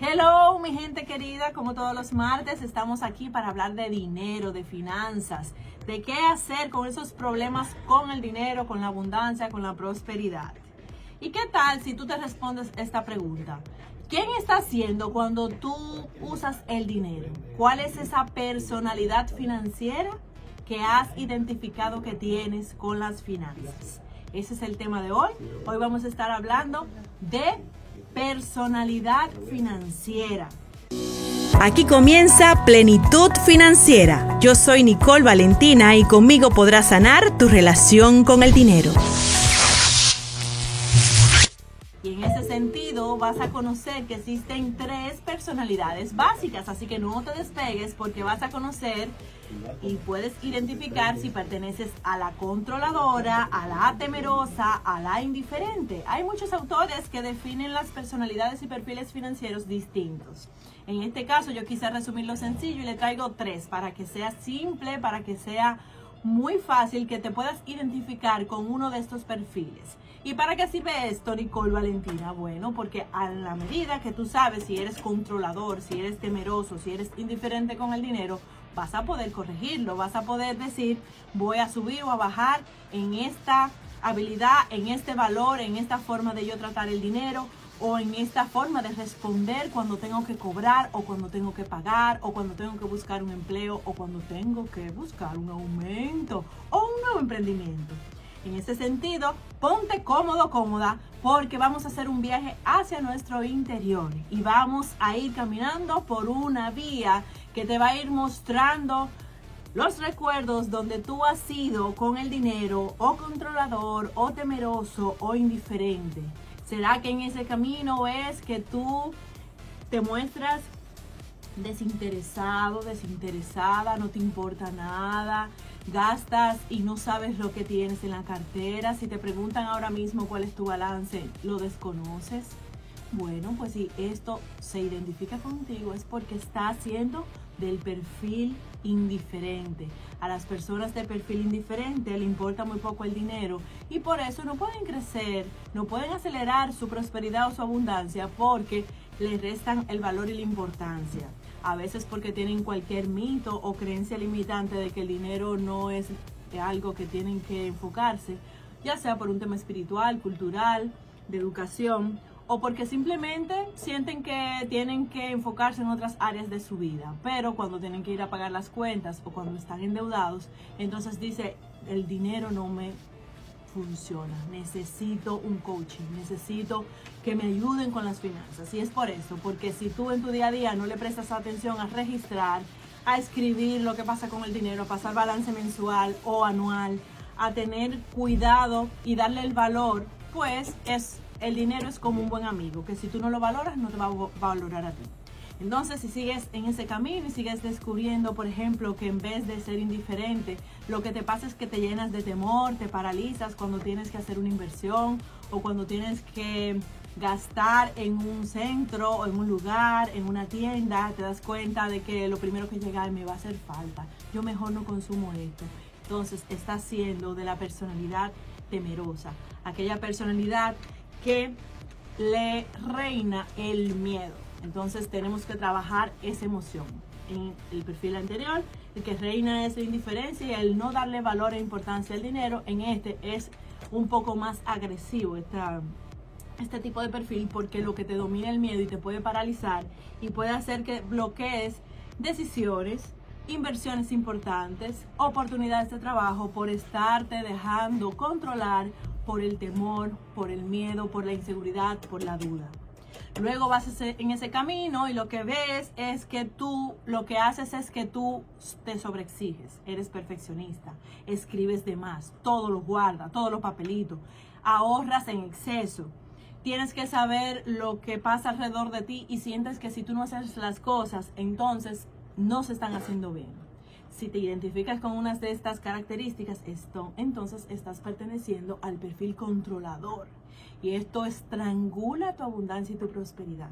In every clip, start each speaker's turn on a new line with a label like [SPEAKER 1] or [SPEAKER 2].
[SPEAKER 1] Hello, mi gente querida, como todos los martes estamos aquí para hablar de dinero, de finanzas, de qué hacer con esos problemas con el dinero, con la abundancia, con la prosperidad. ¿Y qué tal si tú te respondes esta pregunta? ¿Quién está haciendo cuando tú usas el dinero? ¿Cuál es esa personalidad financiera que has identificado que tienes con las finanzas? Ese es el tema de hoy. Hoy vamos a estar hablando de personalidad financiera.
[SPEAKER 2] Aquí comienza Plenitud Financiera. Yo soy Nicole Valentina y conmigo podrás sanar tu relación con el dinero.
[SPEAKER 1] Sentido vas a conocer que existen tres personalidades básicas, así que no te despegues porque vas a conocer y puedes identificar si perteneces a la controladora, a la temerosa, a la indiferente. Hay muchos autores que definen las personalidades y perfiles financieros distintos. En este caso yo quise resumirlo sencillo y le traigo tres para que sea simple, para que sea muy fácil que te puedas identificar con uno de estos perfiles. ¿Y para qué sirve esto, Nicole Valentina? Bueno, porque a la medida que tú sabes si eres controlador, si eres temeroso, si eres indiferente con el dinero, vas a poder corregirlo, vas a poder decir, voy a subir o a bajar en esta habilidad, en este valor, en esta forma de yo tratar el dinero o en esta forma de responder cuando tengo que cobrar o cuando tengo que pagar o cuando tengo que buscar un empleo o cuando tengo que buscar un aumento o un nuevo emprendimiento. En ese sentido, ponte cómodo, cómoda, porque vamos a hacer un viaje hacia nuestro interior y vamos a ir caminando por una vía que te va a ir mostrando los recuerdos donde tú has sido con el dinero o controlador o temeroso o indiferente. ¿Será que en ese camino es que tú te muestras desinteresado, desinteresada, no te importa nada, gastas y no sabes lo que tienes en la cartera? Si te preguntan ahora mismo cuál es tu balance, ¿lo desconoces? Bueno, pues si esto se identifica contigo es porque está haciendo del perfil indiferente. A las personas de perfil indiferente le importa muy poco el dinero y por eso no pueden crecer, no pueden acelerar su prosperidad o su abundancia porque le restan el valor y la importancia. A veces porque tienen cualquier mito o creencia limitante de que el dinero no es algo que tienen que enfocarse, ya sea por un tema espiritual, cultural, de educación o porque simplemente sienten que tienen que enfocarse en otras áreas de su vida. Pero cuando tienen que ir a pagar las cuentas o cuando están endeudados, entonces dice, el dinero no me funciona, necesito un coaching, necesito que me ayuden con las finanzas. Y es por eso, porque si tú en tu día a día no le prestas atención a registrar, a escribir lo que pasa con el dinero, a pasar balance mensual o anual, a tener cuidado y darle el valor, pues es el dinero es como un buen amigo, que si tú no lo valoras, no te va a valorar a ti. Entonces, si sigues en ese camino y sigues descubriendo, por ejemplo, que en vez de ser indiferente, lo que te pasa es que te llenas de temor, te paralizas cuando tienes que hacer una inversión o cuando tienes que gastar en un centro o en un lugar, en una tienda, te das cuenta de que lo primero que llega me va a hacer falta. Yo mejor no consumo esto. Entonces, está siendo de la personalidad temerosa, aquella personalidad que le reina el miedo. Entonces tenemos que trabajar esa emoción. En el perfil anterior, el que reina es la indiferencia y el no darle valor e importancia al dinero, en este es un poco más agresivo esta, este tipo de perfil porque lo que te domina el miedo y te puede paralizar y puede hacer que bloquees decisiones, inversiones importantes, oportunidades de trabajo por estarte dejando controlar por el temor, por el miedo, por la inseguridad, por la duda. Luego vas en ese camino y lo que ves es que tú, lo que haces es que tú te sobreexiges, eres perfeccionista, escribes de más, todo lo guarda, todos los papelitos, ahorras en exceso. Tienes que saber lo que pasa alrededor de ti y sientes que si tú no haces las cosas, entonces no se están haciendo bien. Si te identificas con unas de estas características, esto, entonces estás perteneciendo al perfil controlador. Y esto estrangula tu abundancia y tu prosperidad.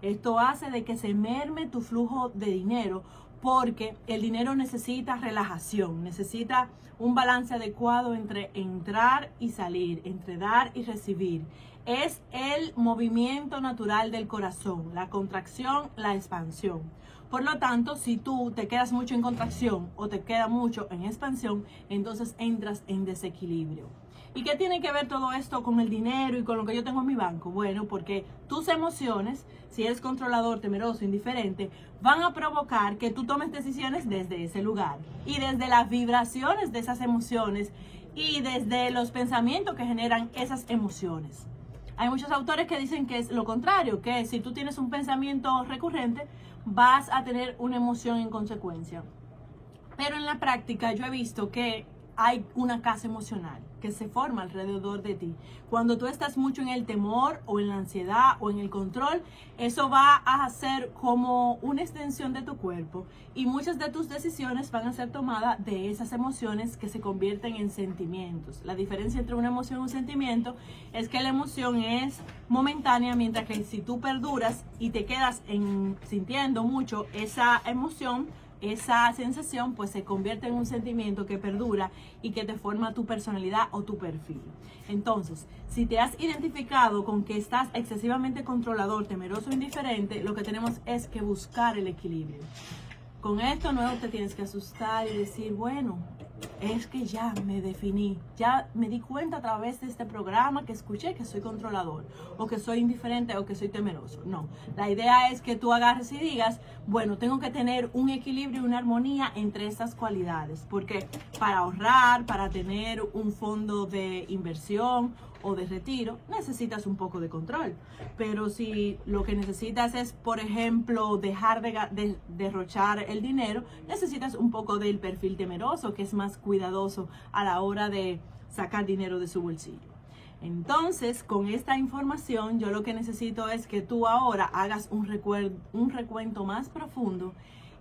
[SPEAKER 1] Esto hace de que se merme tu flujo de dinero porque el dinero necesita relajación, necesita un balance adecuado entre entrar y salir, entre dar y recibir, es el movimiento natural del corazón, la contracción, la expansión. Por lo tanto, si tú te quedas mucho en contracción o te quedas mucho en expansión, entonces entras en desequilibrio. ¿Y qué tiene que ver todo esto con el dinero y con lo que yo tengo en mi banco? Bueno, porque tus emociones, si eres controlador, temeroso, indiferente, van a provocar que tú tomes decisiones desde ese lugar y desde las vibraciones de esas emociones y desde los pensamientos que generan esas emociones. Hay muchos autores que dicen que es lo contrario, que si tú tienes un pensamiento recurrente, vas a tener una emoción en consecuencia. Pero en la práctica yo he visto que hay una casa emocional que se forma alrededor de ti. Cuando tú estás mucho en el temor o en la ansiedad o en el control, eso va a ser como una extensión de tu cuerpo y muchas de tus decisiones van a ser tomadas de esas emociones que se convierten en sentimientos. La diferencia entre una emoción y un sentimiento es que la emoción es momentánea, mientras que si tú perduras y te quedas en, sintiendo mucho esa emoción, esa sensación pues se convierte en un sentimiento que perdura y que te forma tu personalidad o tu perfil. Entonces, si te has identificado con que estás excesivamente controlador, temeroso o indiferente, lo que tenemos es que buscar el equilibrio. Con esto no te tienes que asustar y decir, bueno, es que ya me definí, ya me di cuenta a través de este programa que escuché que soy controlador o que soy indiferente o que soy temeroso. No, la idea es que tú agarres y digas, bueno, tengo que tener un equilibrio y una armonía entre estas cualidades, porque para ahorrar, para tener un fondo de inversión o de retiro, necesitas un poco de control. Pero si lo que necesitas es, por ejemplo, dejar de, derrochar el dinero, necesitas un poco del perfil temeroso, que es más cuidadoso a la hora de sacar dinero de su bolsillo. Entonces, con esta información, yo lo que necesito es que tú ahora hagas un, un recuento más profundo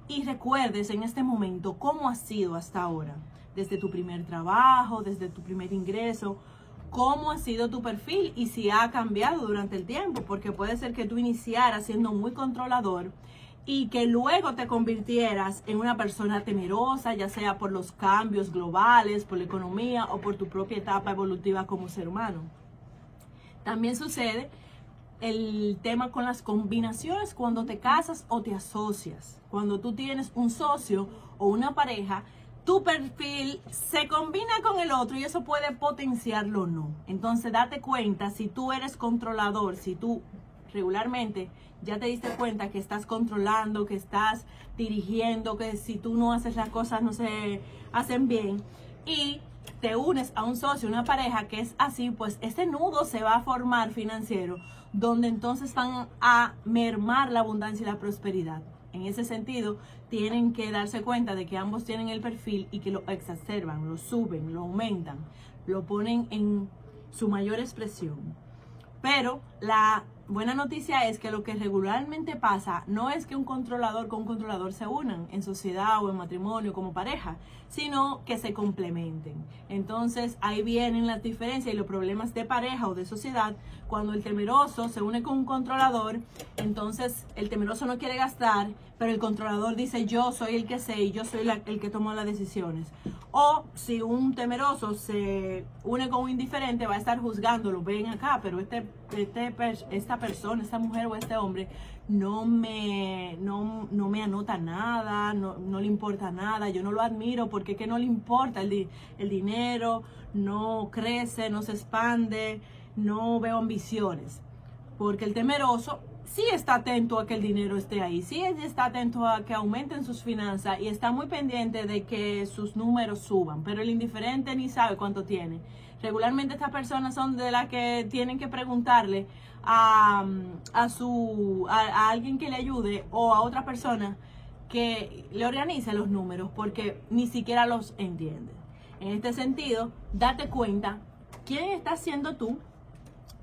[SPEAKER 1] y recuerdes en este momento cómo ha sido hasta ahora, desde tu primer trabajo, desde tu primer ingreso, cómo ha sido tu perfil y si ha cambiado durante el tiempo, porque puede ser que tú iniciaras siendo muy controlador y que luego te convirtieras en una persona temerosa, ya sea por los cambios globales, por la economía o por tu propia etapa evolutiva como ser humano. También sucede el tema con las combinaciones cuando te casas o te asocias. Cuando tú tienes un socio o una pareja tu perfil se combina con el otro y eso puede potenciarlo o no. Entonces date cuenta si tú eres controlador, si tú regularmente ya te diste cuenta que estás controlando, que estás dirigiendo, que si tú no haces las cosas no se hacen bien y te unes a un socio, una pareja que es así, pues ese nudo se va a formar financiero, donde entonces van a mermar la abundancia y la prosperidad. En ese sentido, tienen que darse cuenta de que ambos tienen el perfil y que lo exacerban, lo suben, lo aumentan, lo ponen en su mayor expresión. Pero la buena noticia es que lo que regularmente pasa no es que un controlador con un controlador se unan en sociedad o en matrimonio como pareja, sino que se complementen. Entonces ahí vienen las diferencias y los problemas de pareja o de sociedad. Cuando el temeroso se une con un controlador, entonces el temeroso no quiere gastar, pero el controlador dice yo soy el que sé y yo soy el que toma las decisiones. O si un temeroso se une con un indiferente, va a estar juzgándolo, ven acá, pero este, este, esta persona, esta mujer o este hombre no me, no, me anota nada, no, le importa nada, yo no lo admiro porque que no le importa el, el dinero, no crece, no se expande, no veo ambiciones. Porque el temeroso sí está atento a que el dinero esté ahí, sí está atento a que aumenten sus finanzas y está muy pendiente de que sus números suban, pero el indiferente ni sabe cuánto tiene. Regularmente estas personas son de las que tienen que preguntarle a, su, a, alguien que le ayude o a otra persona que le organice los números porque ni siquiera los entiende. En este sentido, date cuenta quién está siendo tú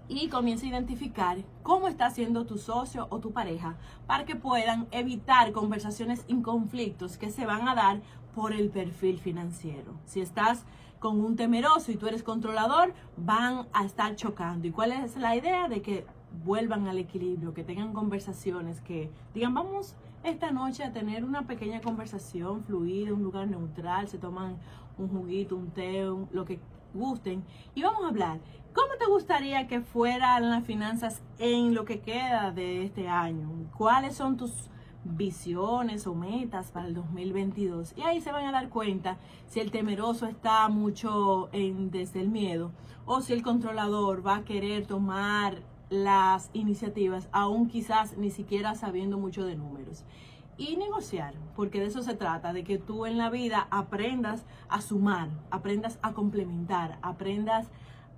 [SPEAKER 1] y comienza a identificar cómo está haciendo tu socio o tu pareja para que puedan evitar conversaciones en conflictos que se van a dar por el perfil financiero. Si estás con un temeroso y tú eres controlador, van a estar chocando. ¿Y cuál es la idea? De que vuelvan al equilibrio, que tengan conversaciones, que digan, vamos esta noche a tener una pequeña conversación fluida, un lugar neutral, se toman un juguito, un té, lo que gusten. Y vamos a hablar, ¿cómo te gustaría que fueran las finanzas en lo que queda de este año? ¿Cuáles son tus visiones o metas para el 2022? Y ahí se van a dar cuenta si el temeroso está mucho en, desde el miedo o si el controlador va a querer tomar las iniciativas, aún quizás ni siquiera sabiendo mucho de números. Y negociar, porque de eso se trata, de que tú en la vida aprendas a sumar, aprendas a complementar, aprendas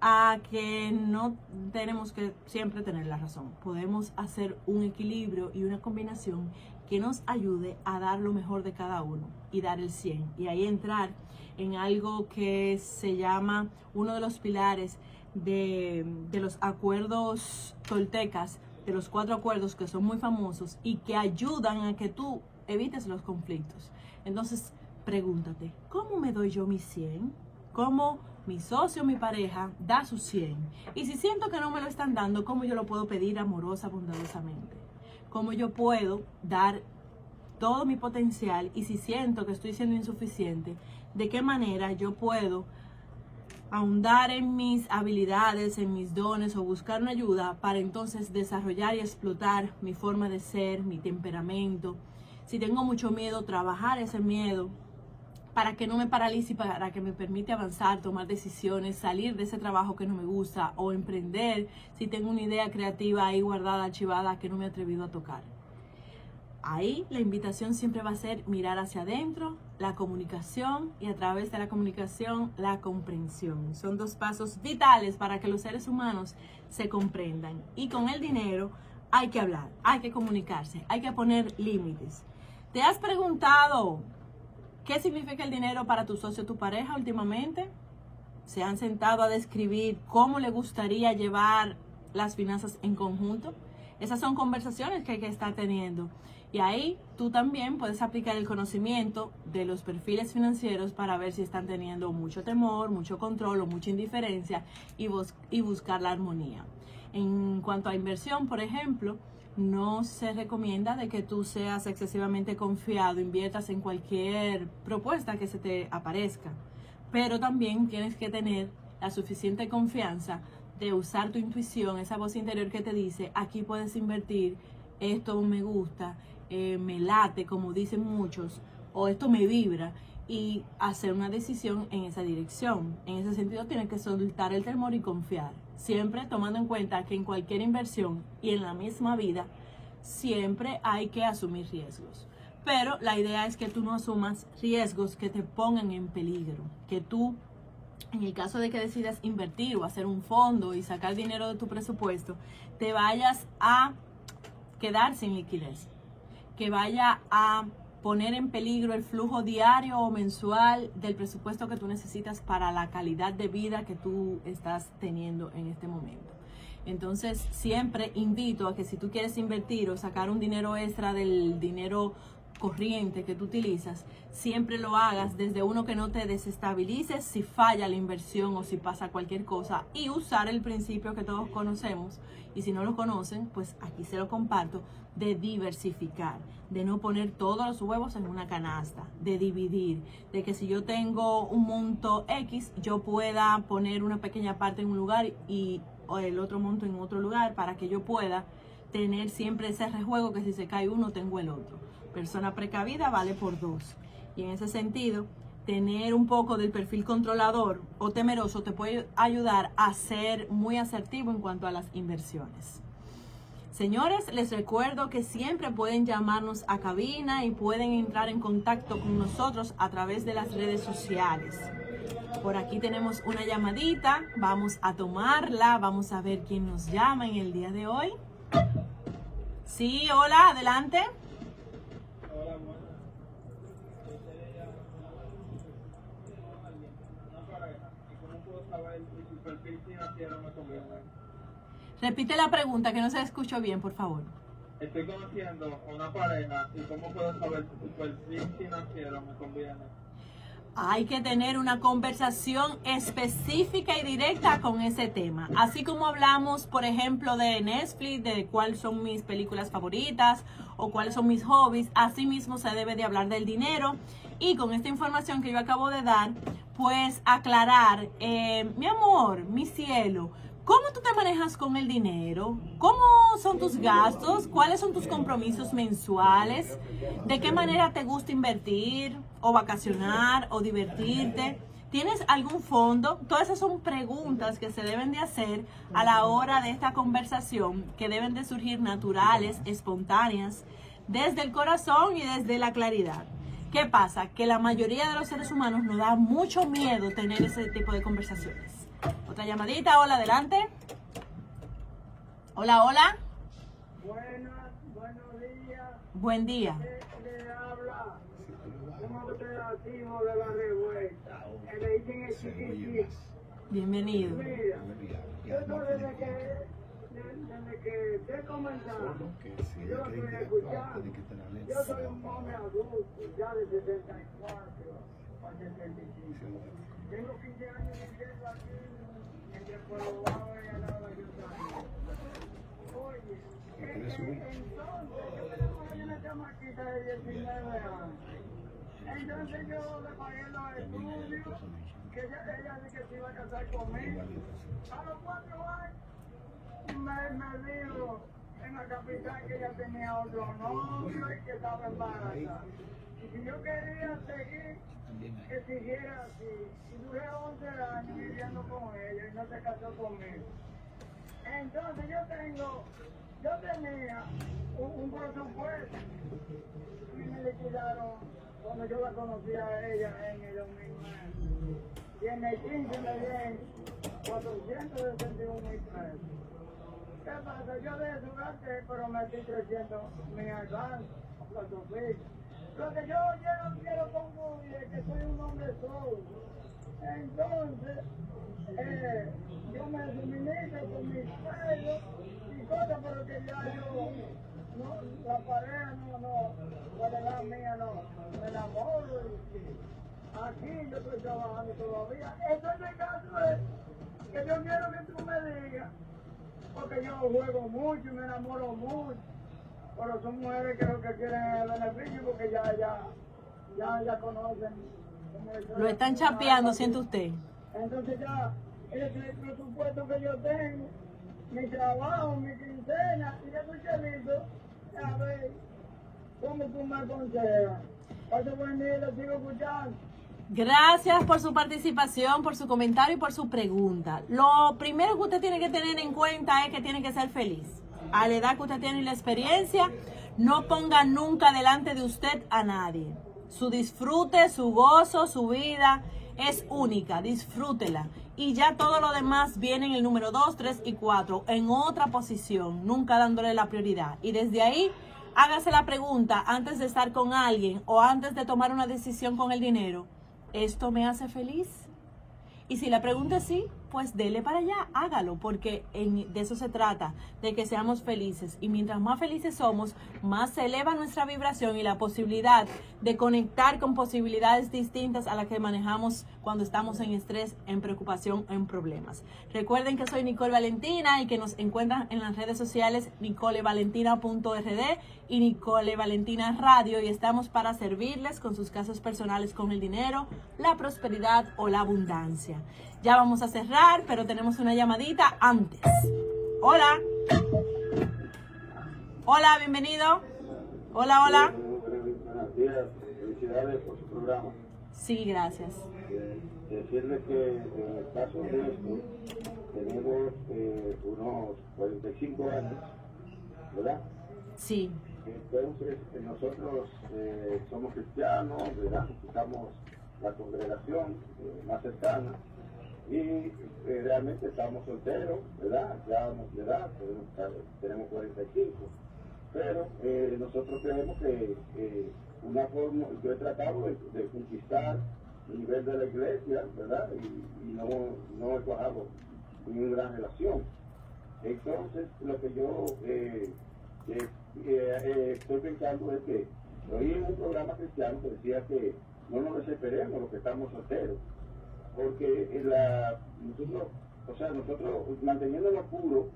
[SPEAKER 1] a que no tenemos que siempre tener la razón. Podemos hacer un equilibrio y una combinación que nos ayude a dar lo mejor de cada uno y dar el 100. Y ahí entrar en algo que se llama uno de los pilares de, los acuerdos toltecas, los cuatro acuerdos que son muy famosos y que ayudan a que tú evites los conflictos. Entonces, pregúntate, ¿cómo me doy yo mi 100? ¿Cómo mi socio, mi pareja, da su 100? Y si siento que no me lo están dando, ¿cómo yo lo puedo pedir amorosa, bondadosamente? ¿Cómo yo puedo dar todo mi potencial? Y si siento que estoy siendo insuficiente, ¿de qué manera yo puedo ahondar en mis habilidades, en mis dones o buscar una ayuda para entonces desarrollar y explotar mi forma de ser, mi temperamento. Si tengo mucho miedo, trabajar ese miedo para que no me paralice, para que me permite avanzar, tomar decisiones, salir de ese trabajo que no me gusta o emprender si tengo una idea creativa ahí guardada, archivada que no me he atrevido a tocar. Ahí la invitación siempre va a ser mirar hacia adentro, la comunicación y a través de la comunicación la comprensión. Son dos pasos vitales para que los seres humanos se comprendan. Y con el dinero hay que hablar, hay que comunicarse, hay que poner límites. ¿Te has preguntado qué significa el dinero para tu socio tu pareja últimamente? ¿Se han sentado a describir cómo le gustaría llevar las finanzas en conjunto? Esas son conversaciones que hay que estar teniendo. Y ahí tú también puedes aplicar el conocimiento de los perfiles financieros para ver si están teniendo mucho temor, mucho control o mucha indiferencia y, y buscar la armonía. En cuanto a inversión, por ejemplo, no se recomienda de que tú seas excesivamente confiado, inviertas en cualquier propuesta que se te aparezca, pero también tienes que tener la suficiente confianza de usar tu intuición, esa voz interior que te dice, aquí puedes invertir, esto me gusta, eh, me late, como dicen muchos, o esto me vibra, y hacer una decisión en esa dirección. En ese sentido, tienes que soltar el temor y confiar, siempre tomando en cuenta que en cualquier inversión y en la misma vida, siempre hay que asumir riesgos. Pero la idea es que tú no asumas riesgos que te pongan en peligro, que tú en el caso de que decidas invertir o hacer un fondo y sacar dinero de tu presupuesto, te vayas a quedar sin liquidez que vaya a poner en peligro el flujo diario o mensual del presupuesto que tú necesitas para la calidad de vida que tú estás teniendo en este momento. Entonces, siempre invito a que si tú quieres invertir o sacar un dinero extra del dinero corriente que tú utilizas, siempre lo hagas desde uno que no te desestabilices si falla la inversión o si pasa cualquier cosa. Y usar el principio que todos conocemos. Y si no lo conocen, pues aquí se lo comparto, de diversificar, de no poner todos los huevos en una canasta, de dividir, de que si yo tengo un monto X, yo pueda poner una pequeña parte en un lugar y el otro monto en otro lugar para que yo pueda tener siempre ese rejuego que si se cae uno tengo el otro persona precavida vale por dos. Y en ese sentido, tener un poco del perfil controlador o temeroso te puede ayudar a ser muy asertivo en cuanto a las inversiones. Señores, les recuerdo que siempre pueden llamarnos a cabina y pueden entrar en contacto con nosotros a través de las redes sociales. Por aquí tenemos una llamadita, vamos a tomarla, vamos a ver quién nos llama en el día de hoy. Sí, hola, adelante. Repite la pregunta que no se escuchó bien, por favor.
[SPEAKER 3] Estoy conociendo una pareja y cómo puedo saber si su perfil financiero me conviene.
[SPEAKER 1] Hay que tener una conversación específica y directa con ese tema. Así como hablamos, por ejemplo, de Netflix, de cuáles son mis películas favoritas o cuáles son mis hobbies, así mismo se debe de hablar del dinero. Y con esta información que yo acabo de dar, pues aclarar, eh, mi amor, mi cielo, ¿Cómo tú te manejas con el dinero? ¿Cómo son tus gastos? ¿Cuáles son tus compromisos mensuales? ¿De qué manera te gusta invertir o vacacionar o divertirte? ¿Tienes algún fondo? Todas esas son preguntas que se deben de hacer a la hora de esta conversación, que deben de surgir naturales, espontáneas, desde el corazón y desde la claridad. ¿Qué pasa? Que la mayoría de los seres humanos nos da mucho miedo tener ese tipo de conversaciones. Otra llamadita, hola, adelante. Hola, hola.
[SPEAKER 3] Buenas, buenos días.
[SPEAKER 1] Buen día.
[SPEAKER 3] Le, le habla un operativo de la revuelta. Le dicen el chiquitín.
[SPEAKER 1] Bienvenido.
[SPEAKER 3] Mira, yo desde que, desde que te comenzado, yo lo estoy escuchando. Yo soy un hombre adulto, ya de 74 a 75. Tengo 15 años viviendo aquí entre Pueblo Bajo y al lado de Ayuntamiento. Oye, entonces, yo tengo una chamaquita de 19 años. Entonces yo le pagué los estudios, que ella, ella dice que se iba a casar conmigo. A los cuatro años me, me dijo en la capital que ella tenía otro novio y que estaba embarazada. Y si yo quería seguir, que siguiera así. Y duré 11 años viviendo con ella y no se casó conmigo. Entonces yo tengo, yo tenía un, un presupuesto y me liquidaron cuando yo la conocí a ella en el 2009. Y en el 15 me dieron 461 mil pesos. ¿Qué pasa? Yo de eso gasté, pero metí 300 mil al banco, los oficios. Lo que yo ya no quiero concluir es que soy un hombre solo. Entonces, eh, yo me suministro con mis pelos y cosas, pero que ya yo, no, la pareja no, no, la edad mía no, me enamoro. Y, aquí yo estoy trabajando todavía. Eso es el caso es que yo quiero que tú me digas, porque yo juego mucho y me enamoro mucho. Pero son mujeres que lo que quieren es el beneficio porque ya, ya, ya, ya conocen.
[SPEAKER 1] Lo están chapeando, siente usted.
[SPEAKER 3] Entonces ya, ese es el presupuesto que yo tengo, mi trabajo, mi quincena, y ya estoy chelito, a ver, ¿cómo tú me aconsejas? Pase buen día, lo sigo escuchando.
[SPEAKER 1] Gracias por su participación, por su comentario y por su pregunta. Lo primero que usted tiene que tener en cuenta es que tiene que ser feliz. A la edad que usted tiene y la experiencia, no ponga nunca delante de usted a nadie. Su disfrute, su gozo, su vida es única, disfrútela. Y ya todo lo demás viene en el número 2, 3 y 4, en otra posición, nunca dándole la prioridad. Y desde ahí, hágase la pregunta antes de estar con alguien o antes de tomar una decisión con el dinero. ¿Esto me hace feliz? Y si la pregunta es sí, pues dele para allá, hágalo, porque en- de eso se trata, de que seamos felices. Y mientras más felices somos, más se eleva nuestra vibración y la posibilidad de conectar con posibilidades distintas a las que manejamos cuando estamos en estrés, en preocupación, en problemas. Recuerden que soy Nicole Valentina y que nos encuentran en las redes sociales nicolevalentina.rd y Nicole Valentina Radio y estamos para servirles con sus casos personales con el dinero, la prosperidad o la abundancia. Ya vamos a cerrar, pero tenemos una llamadita antes. Hola. Hola, bienvenido. Hola, hola.
[SPEAKER 4] Buenos días, felicidades por su programa.
[SPEAKER 1] Sí, gracias.
[SPEAKER 4] Eh, decirle que en el caso de esto, tenemos eh, unos 45 años, ¿verdad?
[SPEAKER 1] Sí,
[SPEAKER 4] Entonces, eh, nosotros eh, somos cristianos, ¿verdad? Estamos la congregación más cercana y eh, realmente estamos solteros, ¿verdad? Ya vamos de edad, tenemos, tenemos 45. Pero eh, nosotros creemos que una forma, yo he tratado de, conquistar el nivel de la iglesia, ¿verdad? Y, y no, no he cuajado ninguna gran relación. Entonces, lo que yo eh, estoy pensando es que oí un programa cristiano que decía que no nos desesperemos los que estamos solteros, porque nosotros, o sea, nosotros manteniéndolo puro,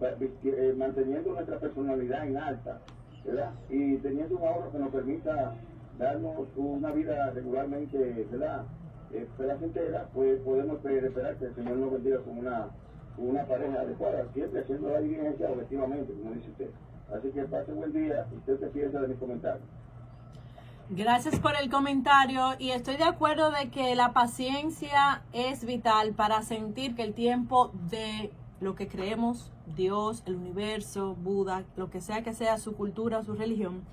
[SPEAKER 4] eh, manteniendo nuestra personalidad en alta, ¿verdad? Y teniendo un ahorro que nos permita darnos una vida regularmente, ¿verdad? Eh, entera, pues podemos esperar que el Señor nos bendiga con una, una pareja adecuada, siempre haciendo la diligencia objetivamente, como dice usted. Así que pase buen día. ¿Usted qué piensa de mi comentario?
[SPEAKER 1] Gracias por el comentario y estoy de acuerdo de que la paciencia es vital para sentir que el tiempo de lo que creemos, Dios, el universo, Buda, lo que sea que sea su cultura o su religión,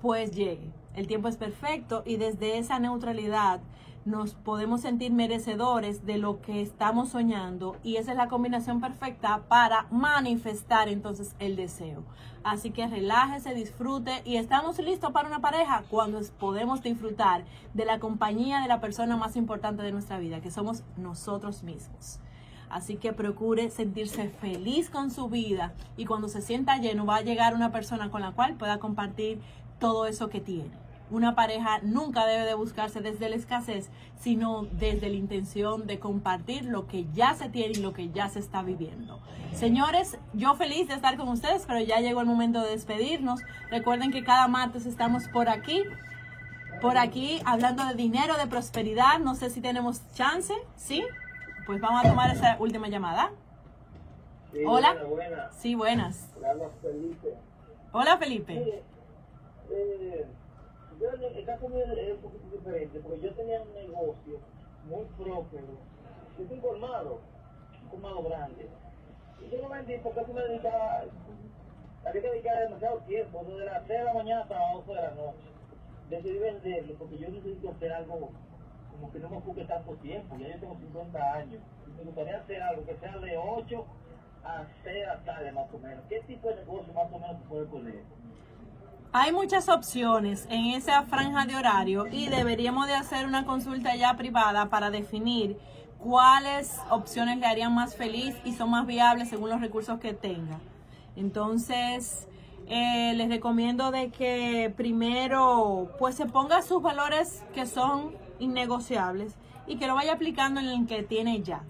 [SPEAKER 1] pues llegue. El tiempo es perfecto y desde esa neutralidad nos podemos sentir merecedores de lo que estamos soñando y esa es la combinación perfecta para manifestar entonces el deseo. Así que relájese, disfrute y estamos listos para una pareja cuando podemos disfrutar de la compañía de la persona más importante de nuestra vida, que somos nosotros mismos. Así que procure sentirse feliz con su vida y cuando se sienta lleno va a llegar una persona con la cual pueda compartir todo eso que tiene. Una pareja nunca debe de buscarse desde la escasez, sino desde la intención de compartir lo que ya se tiene y lo que ya se está viviendo. Señores, yo feliz de estar con ustedes, pero ya llegó el momento de despedirnos. Recuerden que cada martes estamos por aquí, por aquí, hablando de dinero, de prosperidad. No sé si tenemos chance, ¿sí? Pues vamos a tomar esa última llamada. Hola. Sí, buenas.
[SPEAKER 5] Hola, Felipe.
[SPEAKER 1] Hola, Felipe.
[SPEAKER 5] Eh, yo, el caso mío es un poquito diferente, porque yo tenía un negocio muy próspero, yo estoy informado, un colmado grande. Y yo lo vendí porque eso me dedicaba, había que dedicar demasiado tiempo, desde las 6 de la mañana hasta las 12 de la noche. Decidí venderlo porque yo necesito hacer algo como que no me ocupe tanto tiempo, ya yo tengo 50 años. Y me gustaría hacer algo que sea de 8 a 6 de la tarde más o menos. ¿Qué tipo de negocio más o menos se puede poner?
[SPEAKER 1] Hay muchas opciones en esa franja de horario y deberíamos de hacer una consulta ya privada para definir cuáles opciones le harían más feliz y son más viables según los recursos que tenga. Entonces, eh, les recomiendo de que primero pues se ponga sus valores que son innegociables y que lo vaya aplicando en el que tiene ya.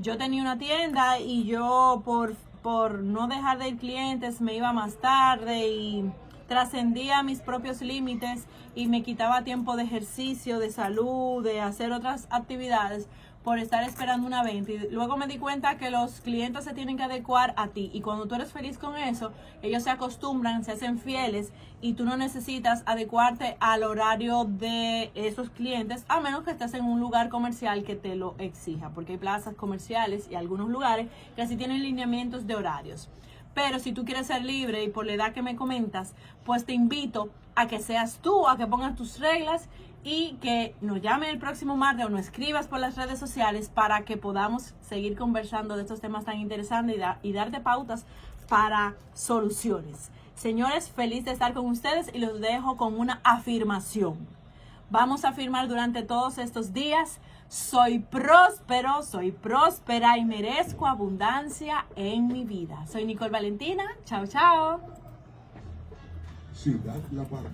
[SPEAKER 1] Yo tenía una tienda y yo por, por no dejar de ir clientes me iba más tarde y trascendía mis propios límites y me quitaba tiempo de ejercicio, de salud, de hacer otras actividades por estar esperando una venta. Y luego me di cuenta que los clientes se tienen que adecuar a ti. Y cuando tú eres feliz con eso, ellos se acostumbran, se hacen fieles y tú no necesitas adecuarte al horario de esos clientes, a menos que estés en un lugar comercial que te lo exija. Porque hay plazas comerciales y algunos lugares que así tienen lineamientos de horarios. Pero si tú quieres ser libre y por la edad que me comentas, pues te invito a que seas tú, a que pongas tus reglas y que nos llame el próximo martes o nos escribas por las redes sociales para que podamos seguir conversando de estos temas tan interesantes y, darte pautas para soluciones. Señores, feliz de estar con ustedes y los dejo con una afirmación. Vamos a afirmar durante todos estos días soy próspero, soy próspera y merezco abundancia en mi vida. Soy Nicole Valentina. Chao, chao. Ciudad La Parra.